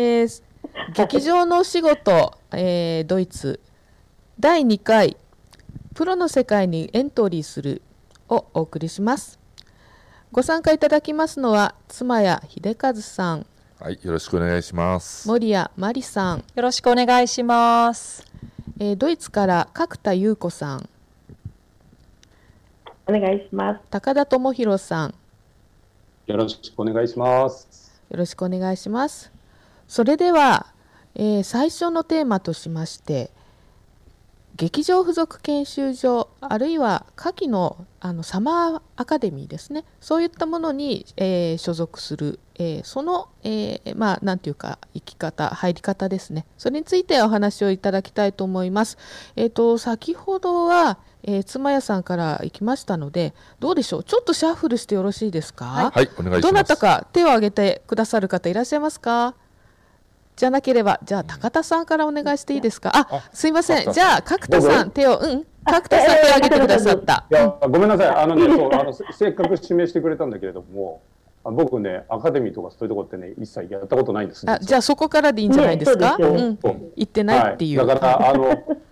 えー、劇場のお仕事、えー、ドイツ。第2回プロの世界にエントリーするをお送りします。ご参加いただきますのは妻谷秀和さん。はいよろしくお願いします。森谷真理さん。よろしくお願いします。えー、ドイツから角田優子さん。お願いします。高田智博さん。よろしくお願いします。よろしくお願いしますそれでは、えー、最初のテーマとしまして劇場付属研修所あるいは夏季のあのサマーアカデミーですね。そういったものに、えー、所属する、えー、その、えー、まあ何ていうか生き方入り方ですね。それについてお話をいただきたいと思います。えーと、先ほどはえー、妻屋さんから行きましたのでどうでしょう？ちょっとシャッフルしてよろしいですか？はい、お願いします。どなたか手を挙げてくださる方いらっしゃいますか？じゃなければ、じゃあ高田さんからお願いしていいですか？あ、すいません。じゃあ角田さん手を、うん、角田さん手を挙げてくださった。いや、ごめんなさい。あのね、そう、あのせっかく指名してくれたんだけれども。僕ね、アカデミーとかそういうとこってね、一切やったことないんです。あ、じゃあそこからでいいんじゃないですか？ね、ううん、言ってないっていう。はい、だから、あの。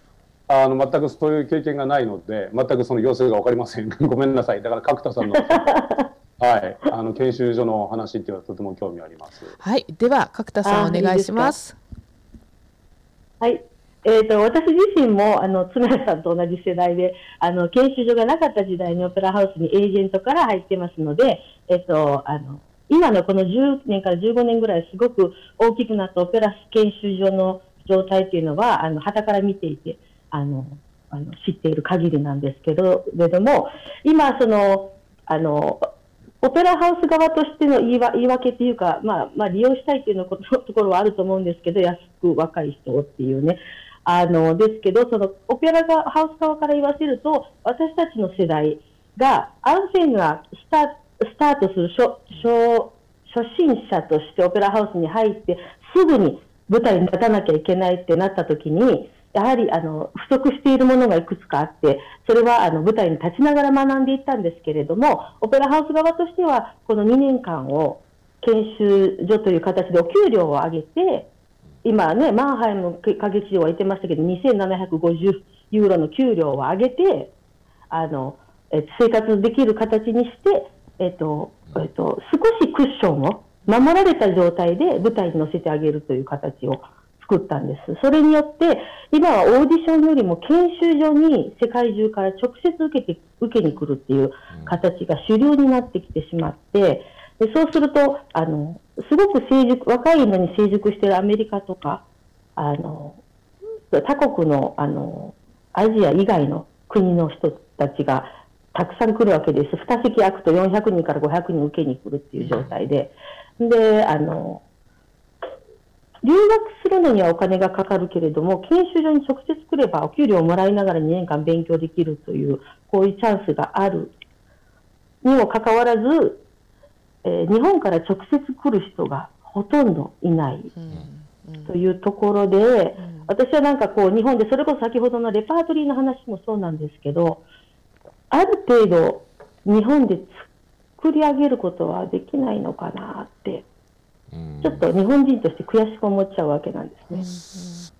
あの全くそういう経験がないので、全くその様子が分かりません。ごめんなさい。だから角田さんのはい、あの研修所の話っていうのはとても興味あります。はい、では角田さんお願いします。はい。えーと、私自身もあの常さんと同じ世代であの研修所がなかった時代にオペラハウスにエージェントから入ってますので、えーと、あの今のこの10年から15年ぐらいすごく大きくなったオペラ研修所の状態というのはあの旗から見ていてあのあの知っている限りなんですけどれども今そのあのオペラハウス側としての言い言い訳というか、まあ、まあ、利用したいというのところはあると思うんですけど、安く若い人をっていうね。あの、ですけど、その、オペラハウス側から言わせると、私たちの世代が、アンセンがスタスタートする初初初心者としてオペラハウスに入って、すぐに舞台に立たなきゃいけないってなった時に、やはりあの不足しているものがいくつかあって、それはあの舞台に立ちながら学んでいったんですけれども、オペラハウス側としては、この2年間を研修所という形でお給料を上げて、今ね、マンハイム歌劇場は言ってましたけど、2750ユーロの給料を上げて、あのえ生活できる形にして、えっとえっと、少しクッションを守られた状態で舞台に乗せてあげるという形を作ったんです。それによって、今はオーディションよりも研修所に世界中から直接受けて、受けに来るっていう形が主流になってきてしまって、でそうすると、あの、すごく成熟、若いのに成熟しているアメリカとか、あの、他国の、あの、アジア以外の国の人たちがたくさん来るわけです。2席空くと400人から500人受けに来るっていう状態で。で、あの、留学するのにはお金がかかるけれども、研修所に直接来ればお給料をもらいながら2年間勉強できるという、こういうチャンスがあるにもかかわらず、えー、日本から直接来る人がほとんどいないというところで、私はなんかこう、日本でそれこそ先ほどのレパートリーの話もそうなんですけど、ある程度、日本で作り上げることはできないのかなってちょっと日本人として悔しく思っちゃうわけなんですね。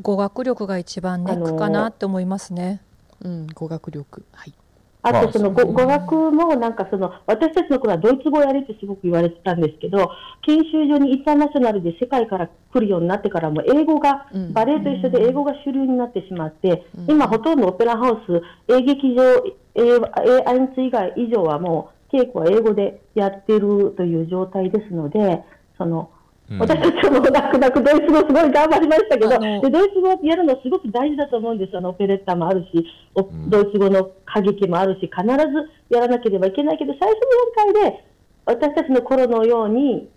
語学力が一番ネックかなって思いますね。うん、語学力。はい。あとその語語学もなんかその私たちの頃はドイツ語をやれってすごく言われてたんですけど研修所にインターナショナルで世界から来るようになってからも英語が、バレエと一緒で英語が主流になってしまって、今ほとんどオペラハウス英劇場 A アインツ以外以上はもう稽古は英語でやってるという状態ですのでその、うん、私たちも泣く泣くドイツ語すごい頑張りましたけど、でドイツ語やるのすごく大事だと思うんですあのオペレッタもあるし、ドイツ語の歌劇もあるし、必ずやらなければいけないけど、最初の段階で私たちの頃のように、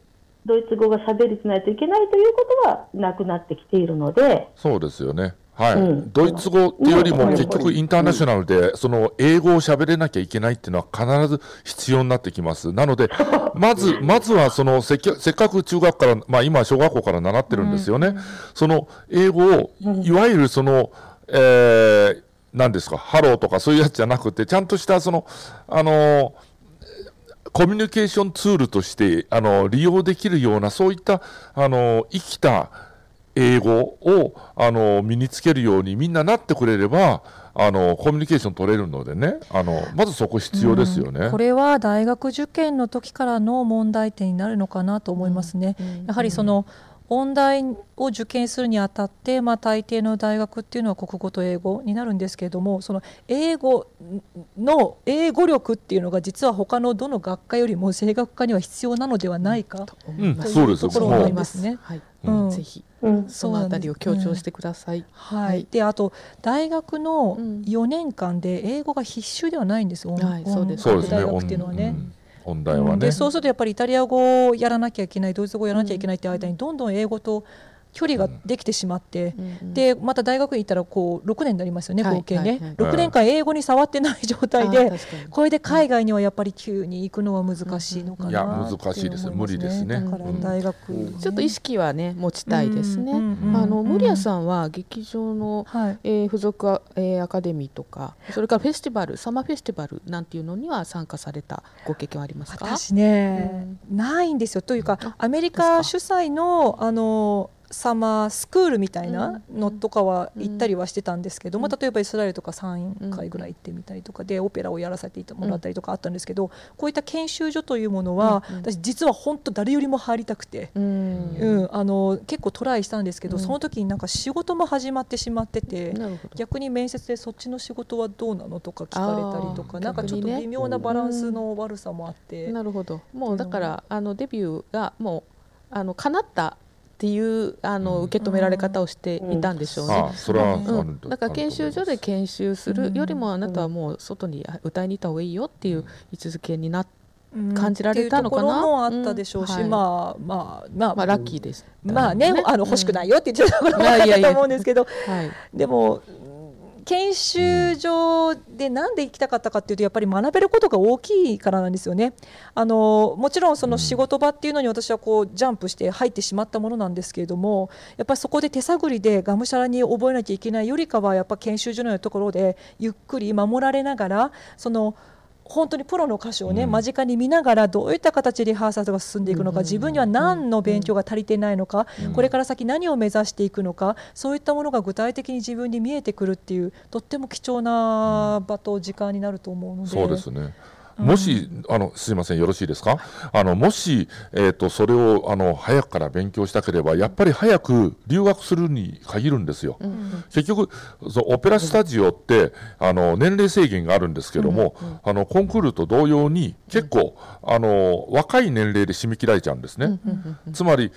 ドイツ語が喋れてないといけないということはなくなってきているので。そうですよね。はい、うん、ドイツ語っていうよりも結局インターナショナルでその英語を喋れなきゃいけないっていうのは必ず必要になってきます。なので、まず、まずはそのせっかく中学から、まあ今小学校から習ってるんですよね。うん、その英語を、いわゆるその、えー、何ですか、ハローとかそういうやつじゃなくて、ちゃんとしたその、あのコミュニケーションツールとしてあの利用できるようなそういったあの生きた英語をあの身につけるようにみんななってくれればあのコミュニケーション取れるのでね。あのまずそこ必要ですよね、うん、これは大学受験の時からの問題点になるのかなと思いますね。やはりその、音大を受験するにあたって、まあ、大抵の大学っていうのは国語と英語になるんですけれどもその英語の英語力っていうのが実は他のどの学科よりも声楽科には必要なのではないか、うん、というところがありますね。はい。うん、ぜひ、うん、そのあたりを強調してください。うん、はい、であと大学の4年間で英語が必修ではないんですよ、はい、そうです。大学っていうのはね。本題はね、でそうするとやっぱりイタリア語をやらなきゃいけないドイツ語をやらなきゃいけないって間にどんどん英語と距離ができてしまって、うん、でまた大学に行ったらこう6年になりますよね、合計ね、はいはい、6年間英語に触ってない状態で、これで海外にはやっぱり急に行くのは難しいのかな、いや難しいです無理ですね。だから大学、ちょっと意識はね持ちたいですね、あの森谷さんは劇場の、はい、えー、付属えー、アカデミーとかそれからフェスティバルサマーフェスティバルなんていうのには参加されたご経験はありますか？私ね、ないんですよ。というか。アメリカ主催のあのサマースクールみたいなのとかは行ったりはしてたんですけど、まあ、例えばイスラエルとか3回ぐらい行ってみたりとかでオペラをやらせてもらったりとかあったんですけどこういった研修所というものは私実は本当誰よりも入りたくて、うん。あの結構トライしたんですけどその時になんか仕事も始まってしまってて逆に面接でそっちの仕事はどうなのとか聞かれたりとかなんかちょっと微妙なバランスの悪さもあって。なるほど。もうだからあのデビューがもうあの叶ったっていうあの受け止められ方をしていたんでしょうね。あそれは、う。ん、だから研修所で研修するよりもあなたはもう外に歌いに行った方がいいよっていう位置づけになって。感じられたのかな、もあったでしょうし、まあまあまあ、まあ、ラッキーです、まあね、あの欲しくないよって言ってたところもあったと思うんですけど、はい、でも研修所で何で行きたかったかっていうとやっぱり学べることが大きいからなんですよね。あのもちろんその仕事場っていうのに私はこうジャンプして入ってしまったものなんですけれどもやっぱりそこで手探りでがむしゃらに覚えなきゃいけないよりかはやっぱ研修所のようなところでゆっくり守られながらその本当にプロの歌手をね、間近に見ながらどういった形でリハーサルが進んでいくのか、自分には何の勉強が足りてないのか、これから先何を目指していくのかそういったものが具体的に自分に見えてくるっていうとっても貴重な場と時間になると思うので。そうですねもし、あのすいません、よろしいですか、あのもし、えーと、それをあの早くから勉強したければ、やっぱり早く留学するに限るんですよ。うん、結局そオペラスタジオって、あの年齢制限があるんですけども、うんうん、あのコンクールと同様に、結構、あの若い年齢で締め切られちゃうんですね。つまり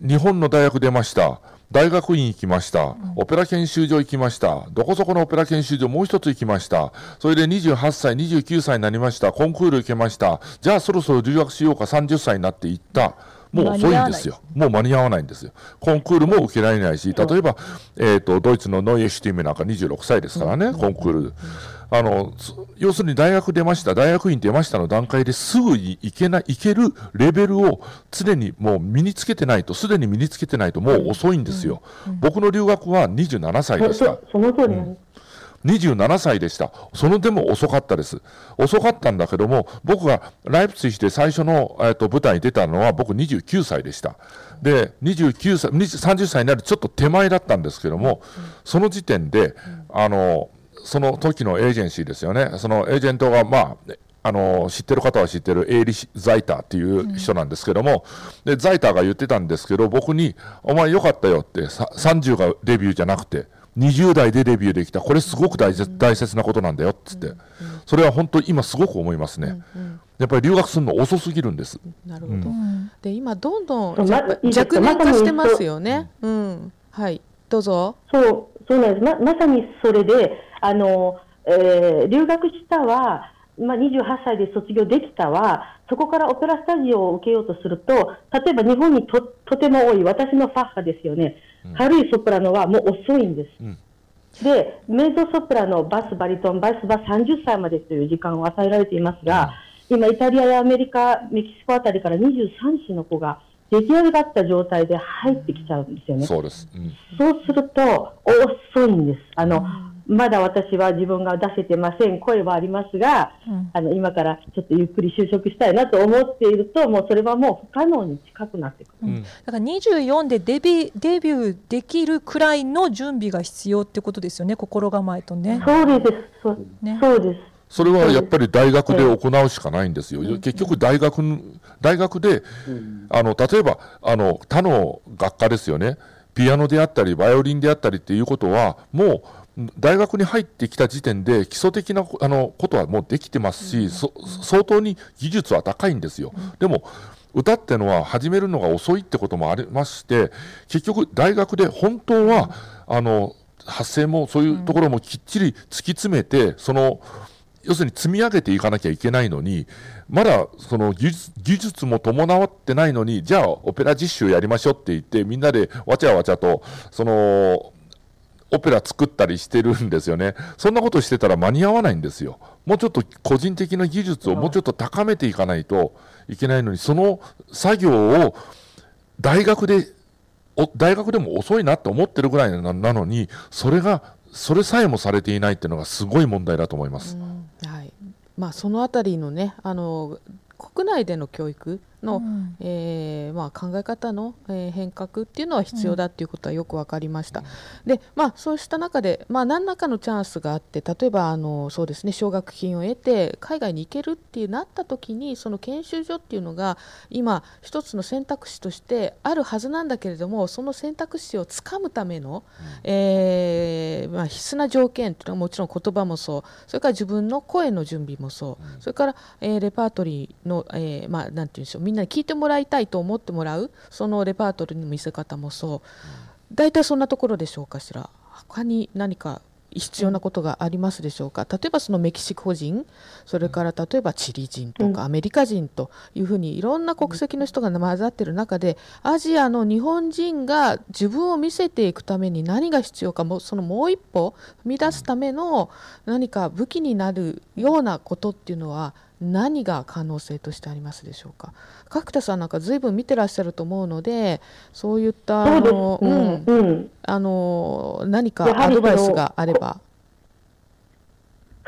日本の大学出ました。大学院行きました、オペラ研修所行きました、どこそこのオペラ研修所もう一つ行きました、それで28歳、29歳になりました、コンクール行けました、じゃあそろそろ留学しようか、30歳になって行った。もう遅いんですよ。もう間に合わないんですよ。コンクールも受けられないし、例えば、えっ、ー、と、ドイツのノイエシュティムなんか26歳ですからね、コンクール。あの要するに大学出ました、大学院出ましたの段階ですぐに行けない行けるレベルを常にもう身につけてないと、すでに身につけてないと、もう遅いんですよ、僕の留学は27歳でした。その通り、うん27歳でした。そのでも遅かったです。遅かったんだけども、僕がライプツィヒで最初の、えー、と舞台に出たのは僕29歳でした。で、29歳、30歳になるちょっと手前だったんですけども、その時点で、あの、その時のエージェンシーですよね、そのエージェントが、まあ、あの知ってる方は知ってるエーリ・ザイターっていう人なんですけども、うん、でザイターが言ってたんですけど僕に「お前よかったよ」って30がデビューじゃなくて20代でデビューできた。これすごく大切,、大切なことなんだよっつって、それは本当に今すごく思いますね、やっぱり留学するの遅すぎるんです。なるほど、で今どんどん若年化してますよね、うん。はい。どうぞ。そうそうなんです。ままさにそれであの、えー、留学したは、まあ、28歳で卒業できたは、そこからオペラスタジオを受けようとすると、例えば日本にととても多い。私のファッハですよね、うん、軽いソプラノはもう遅いんです。うんで、メゾソプラノ、バス、バリトン、バスは30歳までという時間を与えられていますが、うん、今、イタリアやアメリカ、メキシコあたりから23歳の子が出来上がった状態で入ってきちゃうんですよね。そうです。うん、そうすると、遅いんです。あの、まだ私は自分が出せてません、声はありますが、うん、あの今からちょっとゆっくり就職したいなと思っていると、もうそれはもう不可能に近くなってくる、うん、だから24でデビデビューできるくらいの準備が必要ってことですよね、心構えとね。そうです、そう,、ね、そうです。それはやっぱり大学で行うしかないんですよ。結局大学、大学で、あの、例えば、あの、他の学科ですよね。ピアノであったり、バイオリンであったりっていうことは、もう、大学に入ってきた時点で基礎的なあのことはもうできてますし、相当に技術は高いんですよ。でも、歌ってのは始めるのが遅いってこともありまして、結局大学で本当は、あの、発声もそういうところもきっちり突き詰めて、その、要するに積み上げていかなきゃいけないのに、まだその技術も伴ってないのに、じゃあオペラ実習やりましょうって言って、みんなでわちゃわちゃと、その、オペラ作ったりしてるんですよね。そんなことしてたら間に合わないんですよ。もうちょっと個人的な技術をもうちょっと高めていかないといけないのに、その作業を大学で、大学でも遅いなって思ってるぐらいなのに、それが、それさえもされていないっていうのがすごい問題だと思います。はいまあ、そのあたりのねあの国内での教育の、うん、えー、まあ、考え方の、えー、変革っていうのは必要だっていうことはよく分かりました。うん、で、まあ、そうした中で、まあ、何らかのチャンスがあって例えばあのそうですね奨学金を得て海外に行けるっていうなった時にその研修所っていうのが今一つの選択肢としてあるはずなんだけれどもその選択肢をつかむための、うん、えー、まあ、必須な条件っていうのはもちろん言葉もそう。それから自分の声の準備もそう、それから、えー、レパートリーの、えー、まあ、なんていうんでしょうみんなに聞いてもらいたいと思ってもらうそのレパートリーの見せ方もそう。大体そんなところでしょうかしら？他に何か必要なことがありますでしょうか？例えばそのメキシコ人それから例えばチリ人とかアメリカ人というふうにいろんな国籍の人が混ざっている中でアジアの日本人が自分を見せていくために何が必要かもそのもう一歩踏み出すための何か武器になるようなことっていうのは何が可能性としてありますでしょうか？角田さんなんかずいぶん見てらっしゃると思うのでそういったあの、うん、うん、あの何かアドバイスがあれば。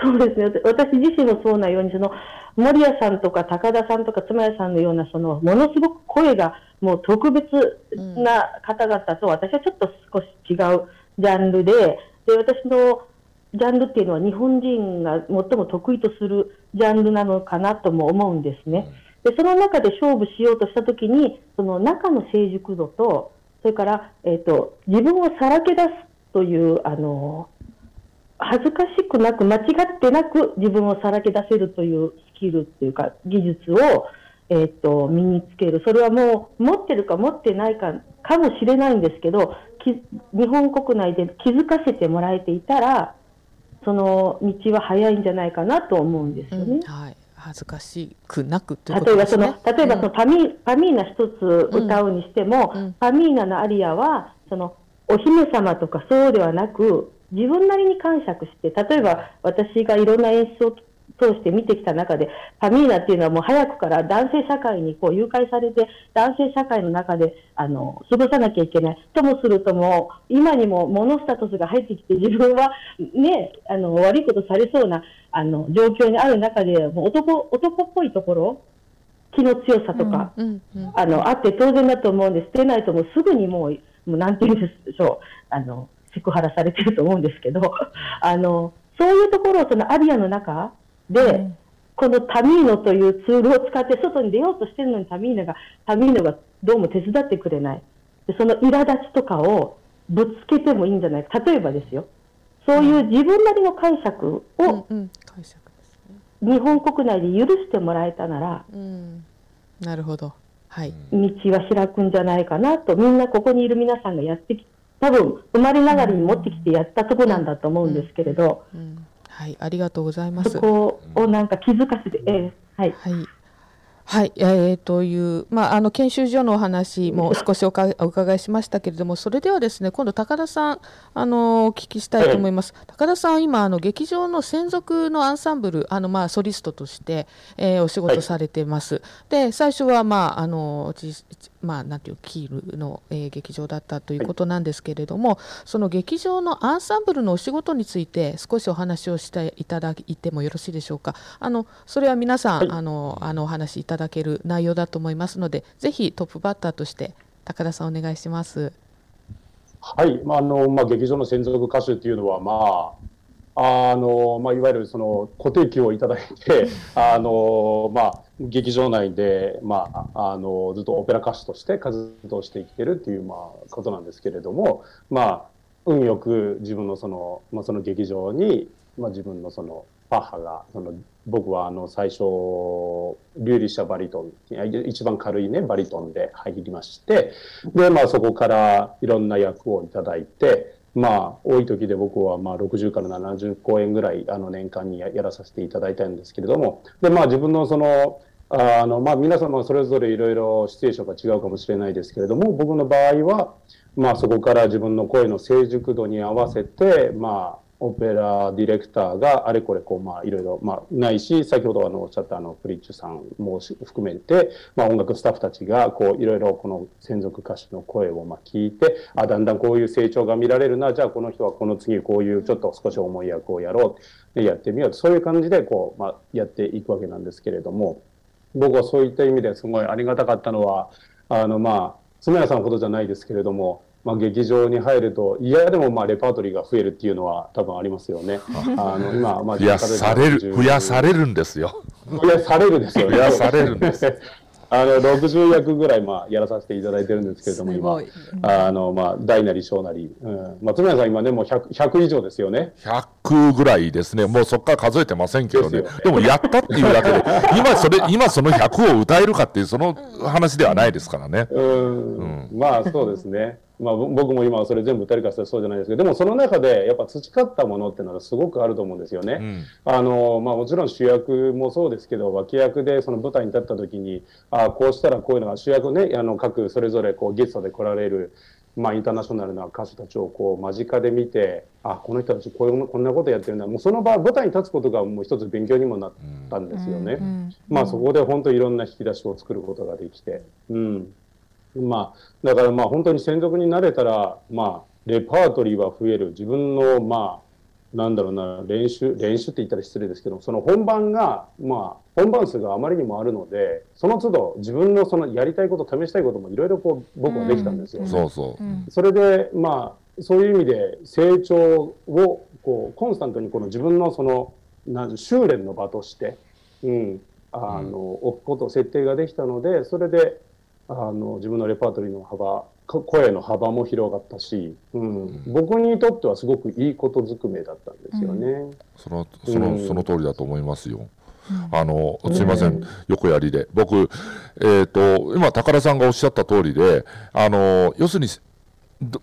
そうですね。私自身もそうなようにその森谷さんとか高田さんとか妻谷さんのようなそのものすごく声がもう特別な方々と私はちょっと少し違うジャンルでで私のジャンルっていうのは日本人が最も得意とするジャンルなのかなとも思うんですね。でその中で勝負しようとしたときにその中の成熟度とそれから、えーと、自分をさらけ出すというあの恥ずかしくなく間違ってなく自分をさらけ出せるというスキルっていうか技術を、えーと、身につけるそれはもう持ってるか持ってないかかもしれないんですけど日本国内で気づかせてもらえていたらその道は早いんじゃないかなと思うんですよね。うん、はい恥ずかしくなくね。例えばその、例えばそのパミミーナ一つ歌うにしても、うん、パミーナのアリアは、その、お姫様とかそうではなく、自分なりに解釈して、例えば私がいろんな演出を通して見てきた中で、ファミーナっていうのはもう早くから男性社会にこう誘拐されて、男性社会の中であの過ごさなきゃいけない。ともするともう、今にもモノスタトスが入ってきて、自分はね、あの悪いことされそうなあの状況にある中で、もう男男っぽいところ、気の強さとか、うんうんうん、あのあって当然だと思うんです。捨てないともうすぐにもう、もうなんて言うんでしょう、あのセクハラされてると思うんですけど、あのそういうところをそのアリアの中、で、うん、このタミーノというツールを使って外に出ようとしてるのにタミーノが、タミーノがどうも手伝ってくれない。でその苛立ちとかをぶつけてもいいんじゃないか。例えばですよ。そういう自分なりの解釈を、日本国内で許してもらえたなら、うん、なるほど。はい。道は開くんじゃないかなと、みんなここにいる皆さんがやってき多分生まれながらに持ってきてやったとこなんだと思うんですけれど、はい、ありがとうございます。そこをなんか気づかせて、えー、はい。はい。はい、えー、という、まあ、あの研修所のお話も少しおかお伺いしましたけれども、それではですね、今度高田さん、あのお聞きしたいと思います。はい、高田さん、今あの劇場の専属のアンサンブル、あのまあソリストとして、えー、お仕事されてます。はい、で、最初はまああのまあ、なんていうキールの、えー、劇場だったということなんですけれども、はい、その劇場のアンサンブルのお仕事について少しお話をしていただいてもよろしいでしょうか。あのそれは皆さん、はい、あのあのお話しいただける内容だと思いますのでぜひトップバッターとして高田さんお願いします。はい、まああのまあ、劇場の専属歌手っていうのは、まああのまあ、いわゆるその固定給をいただいて、あのまあ、劇場内で、まあ、あのずっとオペラ歌手として活動して生きてるっていう、まあ、ことなんですけれども、まあ、運よく自分のその,、まあ、その劇場に、まあ、自分のその母がその僕はあの最初リューリシャバリトン一番軽いねバリトンで入りましてで、まあ、そこからいろんな役をいただいてまあ、多い時で僕はまあ60から70公演ぐらいあの年間にやらさせていただいたんですけれども。で、まあ、自分のそのあの、まあ、皆様それぞれいろいろシチュエーションが違うかもしれないですけれども僕の場合は、まあ、そこから自分の声の成熟度に合わせて、まあ、オペラディレクターがあれこれこうまあいろいろまあないし先ほどあのおっしゃったあのフリッチュさんも含めてまあ音楽スタッフたちがこういろいろこの専属歌手の声をまあ聞いてあだんだんこういう成長が見られるなじゃあこの人はこの次こういうちょっと少し重い役をやろうでやってみようそういう感じでこうまあやっていくわけなんですけれども僕はそういった意味ですごいありがたかったのはあのまあ妻屋さんのことじゃないですけれどもまあ、劇場に入ると嫌でもまあレパートリーが増えるっていうのは多分ありますよね。あの今まあ増やされる増やされるんですよ。増やされるですよね。増やされるんです。あの60役ぐらいまあやらさせていただいてるんですけれども今。あのまあ大なり小なり、うん、松村さん今ねもう 100, 100以上ですよね。100ぐらいですね。もうそこから数えてませんけどね。でもやったっていうだけで 今それ今その100を歌えるかっていうその話ではないですからね。うん、うん、まあそうですねまあ、僕も今それ全部誰かしたらそうじゃないですけどでもその中でやっぱ培ったものっていうのはすごくあると思うんですよね。うん、あのまあ、もちろん主役もそうですけど脇役でその舞台に立った時にあこうしたらこういうのが主役ねあの各それぞれこうゲストで来られる、まあ、インターナショナルな歌手たちをこう間近で見てあこの人たちこういうこんなことやってるんだもうその場舞台に立つことがもう一つ勉強にもなったんですよね。うんうん、まあ、そこで本当いろんな引き出しを作ることができて。うんまあ、だからまあ本当に専属になれたら、まあ、レパートリーは増える。自分のまあなんだろうな練習練習って言ったら失礼ですけどその本番がまあ本番数があまりにもあるのでその都度自分のそのやりたいこと試したいこともいろいろこう僕はできたんですよ、ね、そうそう。それでまあそういう意味で成長をこうコンスタントにこの自分のそのなん修練の場として、うん、あの、置くこと設定ができたのでそれであの自分のレパートリーの幅声の幅も広がったし、うん、うん、僕にとってはすごくいいことずくめだったんですよね。うん、そのその、うん、その通りだと思いますよ。あのすみません、横やりで。僕、えーと、今、高田さんがおっしゃった通りであの要するに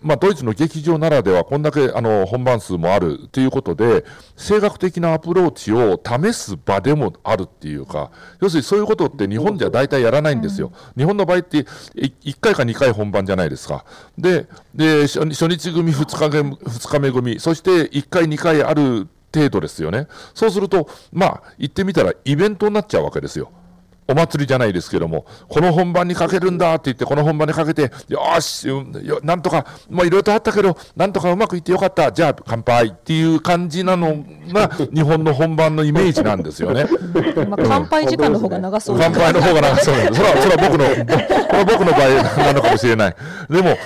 まあ、ドイツの劇場ならではこんだけあの本番数もあるということで声楽的なアプローチを試す場でもあるっていうか要するにそういうことって日本では大体やらないんですよ、日本の場合って1回か2回本番じゃないですか。でで初日組2日目 ,2 日目組そして1回2回ある程度ですよね。そうするとまあ言ってみたらイベントになっちゃうわけですよお祭りじゃないですけども、この本番にかけるんだって言って、この本番にかけて、よし、なんとか、まあいろいろとあったけど、なんとかうまくいってよかった、じゃあ乾杯っていう感じなのが、日本の本番のイメージなんですよね。まあ乾杯時間の方が長そう乾杯の方が長そうなんです。それは、それは僕の、これ僕の場合なのかもしれない。でも、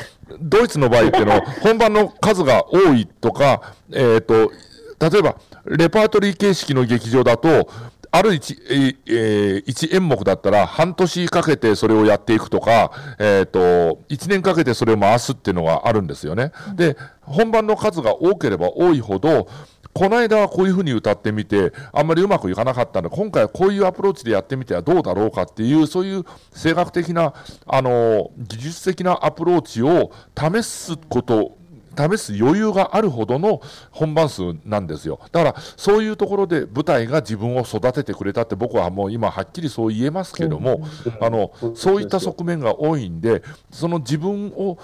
ドイツの場合っていうのは、本番の数が多いとか、えっ、ー、と、例えば、レパートリー形式の劇場だと、ある一,、えー、一演目だったら半年かけてそれをやっていくとか、えーと、1年かけてそれを回すっていうのがあるんですよね。で本番の数が多ければ多いほどこの間はこういうふうに歌ってみてあんまりうまくいかなかったので今回はこういうアプローチでやってみてはどうだろうかっていうそういう声楽的なあの技術的なアプローチを試すこと試す余裕があるほどの本番数なんですよ。だからそういうところで舞台が自分を育ててくれたって僕はもう今はっきりそう言えますけども、あのそういった側面が多いんでその自分を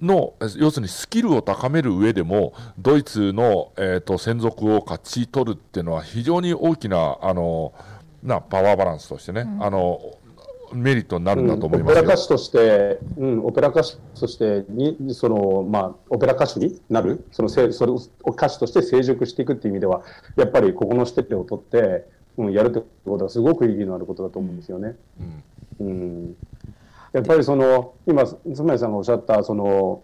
の要するにスキルを高める上でもドイツの、えーと、専属を勝ち取るっていうのは非常に大きなあのなパワーバランスとしてね、うん、あのメリットになるんだと思います、うん、オペラ歌手として、うん、オペラ歌手としてにその、まあ、オペラ歌手になるそのせそれを歌手として成熟していくっていう意味ではやっぱりここのステップを取って、うん、やるってことはすごく意義のあることだと思うんですよね。うん、うん、やっぱりその今妻井さんがおっしゃったその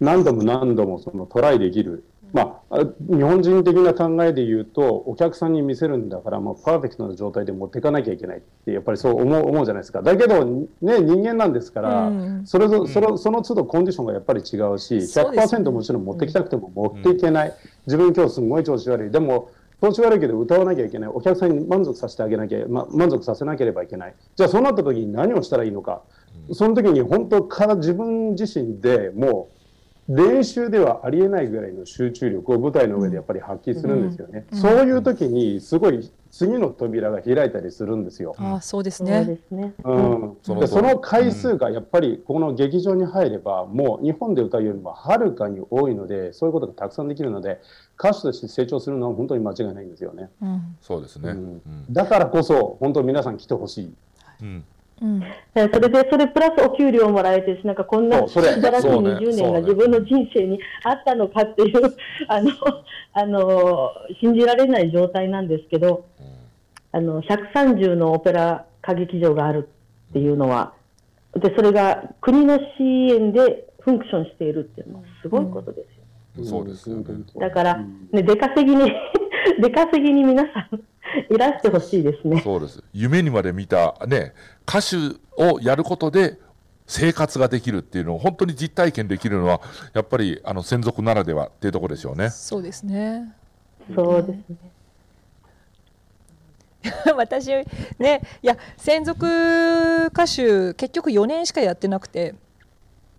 何度も何度もそのトライできるまあ、日本人的な考えで言うとお客さんに見せるんだからもうパーフェクトな状態で持っていかなきゃいけないってやっぱりそう思う思うじゃないですか。だけど、ね、人間なんですから、うん、それぞそのその都度コンディションがやっぱり違うし100%もちろん持ってきたくても持っていけない、うん、自分今日すごい調子悪い。でも調子悪いけど歌わなきゃいけない。お客さんに満足させてあげなきゃ、ま、満足させなければいけない。じゃあそうなった時に何をしたらいいのか、その時に本当から自分自身でもう練習ではありえないぐらいの集中力を舞台の上でやっぱり発揮するんですよね。うんうん、そういう時にすごい次の扉が開いたりするんですよ。あそうですね。うん。でその回数がやっぱりこの劇場に入ればもう日本で歌うよりもはるかに多いのでそういうことがたくさんできるので歌手として成長するのは本当に間違いないんですよね。うん、そうですね、だからこそ本当皆さん来てほしい。うんうん、それで、それプラスお給料もらえて、なんかこんな素晴らしい20年が自分の人生にあったのかっていう、あの、あの、信じられない状態なんですけど、あの、130のオペラ歌劇場があるっていうのは、で、それが国の支援でフンクションしているっていうのはすごいことですよ。うん、そうですよね。だから、ね、出稼ぎに 出稼ぎに皆さん いらしてほしいですね。そうです。夢にまで見たね、歌手をやることで生活ができるっていうのを本当に実体験できるのはやっぱりあの専属ならではっていうところでしょうね。そうですね。そうですね。私ねいや専属歌手結局4年しかやってなくて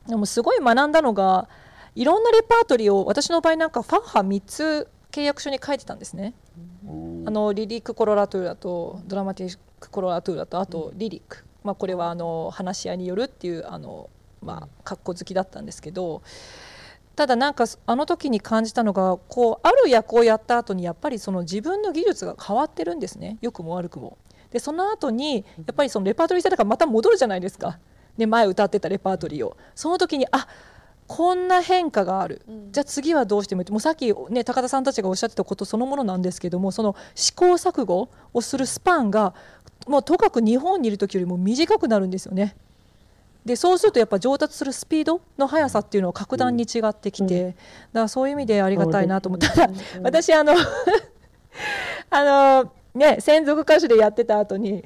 でもすごい学んだのがいろんなレパートリーを私の場合なんかファッハ3つ契約書に書いてたんですね。あのリリック・コロラトゥーラとドラマティック・コロラトゥーラとあとリリック、まあ、これはあの話し合いによるっていうあの、まあ、格好好きだったんですけどただなんかあの時に感じたのがこうある役をやった後にやっぱりその自分の技術が変わってるんですね。良くも悪くも。でその後にやっぱりそのレパートリーしたからまた戻るじゃないですか。で前歌ってたレパートリーを。その時にあこんな変化がある、うん、じゃあ次はどうしてももうさっき、ね、高田さんたちがおっしゃってたことそのものなんですけどもその試行錯誤をするスパンがもうとかく日本にいる時よりも短くなるんですよね。でそうするとやっぱ上達するスピードの速さっていうのは格段に違ってきて、うん、だからそういう意味でありがたいなと思ったら、私あの あのね専属歌手でやってた後に。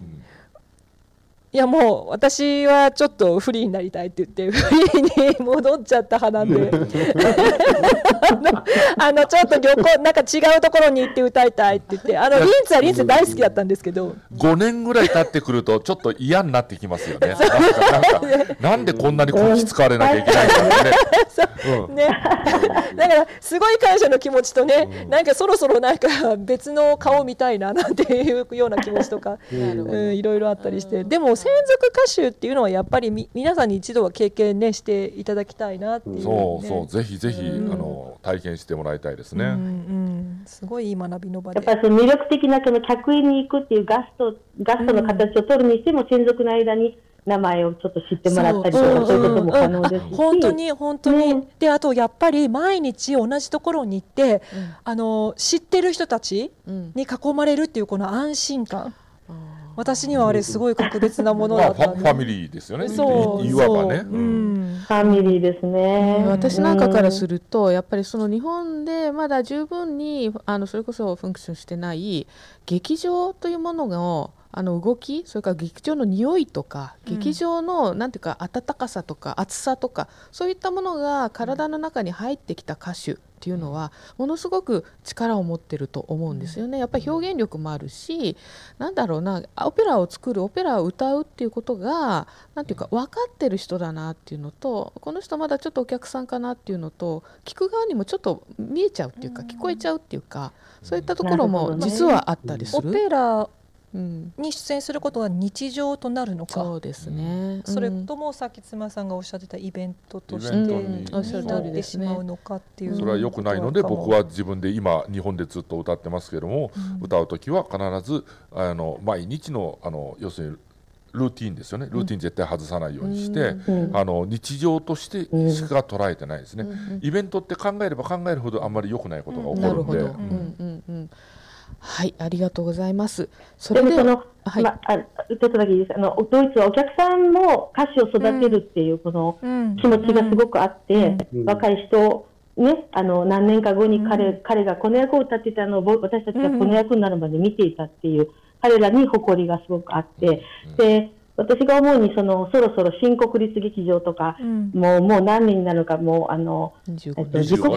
いやもう私はちょっとフリーになりたいって言ってフリーに戻っちゃった派なんで。あのちょっと旅行なんか違うところに行って歌いたいって言ってあのリンツはリンツ大好きだったんですけど。5年ぐらい経ってくるとちょっと嫌になってきますよね。なんでこんなにこき使われなきゃいけないん。だねだからすごい感謝の気持ちとね、うん、なんかそろそろなんか別の顔見たいななんていうような気持ちとか、うん、いろいろあったりして。でも専属歌手っていうのはやっぱりみ皆さんに一度は経験ねしていただきたいなっていう、ね、そうそうぜひぜひ、うん、あの体験してもらいたいですね、うんうん、すごいいい学びの場で。やっぱりその魅力的なその客員に行くっていうガストガストの形を取るにしても専属の間に名前をちょっと知ってもらったりとかそう,、いうことも可能ですし、本当に本当に、ね、であとやっぱり毎日同じところに行って、うん、あの知ってる人たちに囲まれるっていうこの安心感、私にはあれすごい格別なものだった、まあ、ファミリーですよね。そういわばね、う。ん、ファミリーですね、私なんかからするとやっぱりその日本でまだ十分にあのそれこそフンクションしてない劇場というものがあの動きそれから劇場の匂いとか、劇場のなんていうか温かさとか熱さとかそういったものが体の中に入ってきた歌手っていうのはものすごく力を持ってると思うんですよね。やっぱり表現力もあるしなんだろうなオペラを作るオペラを歌うっていうことがなんていうか分かってる人だなっていうのとこの人まだちょっとお客さんかなっていうのと聞く側にもちょっと見えちゃうっていうか聞こえちゃうっていうかそういったところも実はあったりする。オペラに出演することは日常となるのか、そうですね、それともさっき妻さんがおっしゃってたイベントとしてに。なってしまうのかっていう、それはよくないので僕は自分で今日本でずっと歌ってますけれども、歌う時は必ずあの毎日のあの要するにルーティンですよね。ルーティン絶対外さないようにして、うん、あの日常としてしか捉えてないですね、うん、イベントって考えれば考えるほどあんまり良くないことが起こるんで。うんうんうんはいありがとうございます。それでその、はい、まあ、ちょっとだけいいです。あのドイツはお客さんも歌手を育てるっていうこの気持ちがすごくあって、若い人ね、あの何年か後に彼うん、彼がこの役を歌ってたのを私たちがこの役になるまで見ていたっていう、彼らに誇りがすごくあって、で私が思うにそのそろそろ新国立劇場とか、うん、もうもう何年になるかもうあの、えっと、自国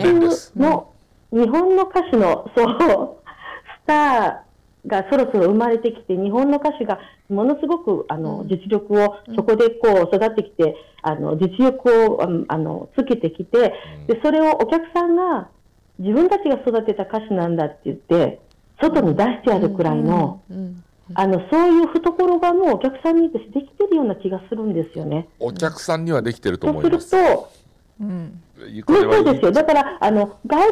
の日本の歌手のそうスターがそろそろ生まれてきて日本の歌手がものすごくあの実力をそこでこう育ってきてあの実力をあのつけてきてでそれをお客さんが自分たちが育てた歌手なんだって言って外に出してやるくらいの。あのそういう懐がもうお客さんにできてるような気がするんですよね。お客さんにはできてると思います。そうすると、うん、そうですよ。だからあの外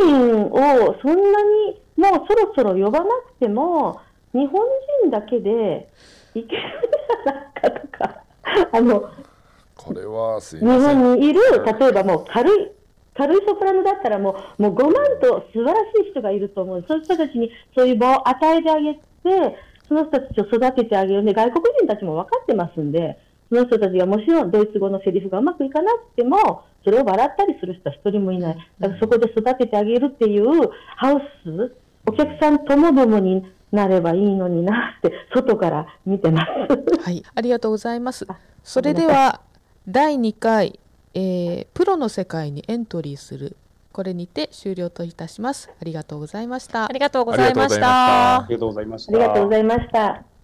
国人をそんなにもうそろそろ呼ばなくても日本人だけでいけるんじゃないかとか、あの、これは日本にいる、例えばもう軽い、軽いソプラノだったらもう、もう5万と素晴らしい人がいると思う。そういう人たちにそういう場を与えてあげて、その人たちを育ててあげるんで、外国人たちも分かってますんで、その人たちがもちろんドイツ語のセリフがうまくいかなくても、それを笑ったりする人は一人もいない。だからそこで育ててあげるっていうハウス、お客さんともどもになればいいのになって外から見てます。はい、ありがとうございます。それでは第2回、えー、プロの世界にエントリーするこれにて終了といたします。ありがとうございました。ありがとうございました。ありがとうございました。ありがとうございました。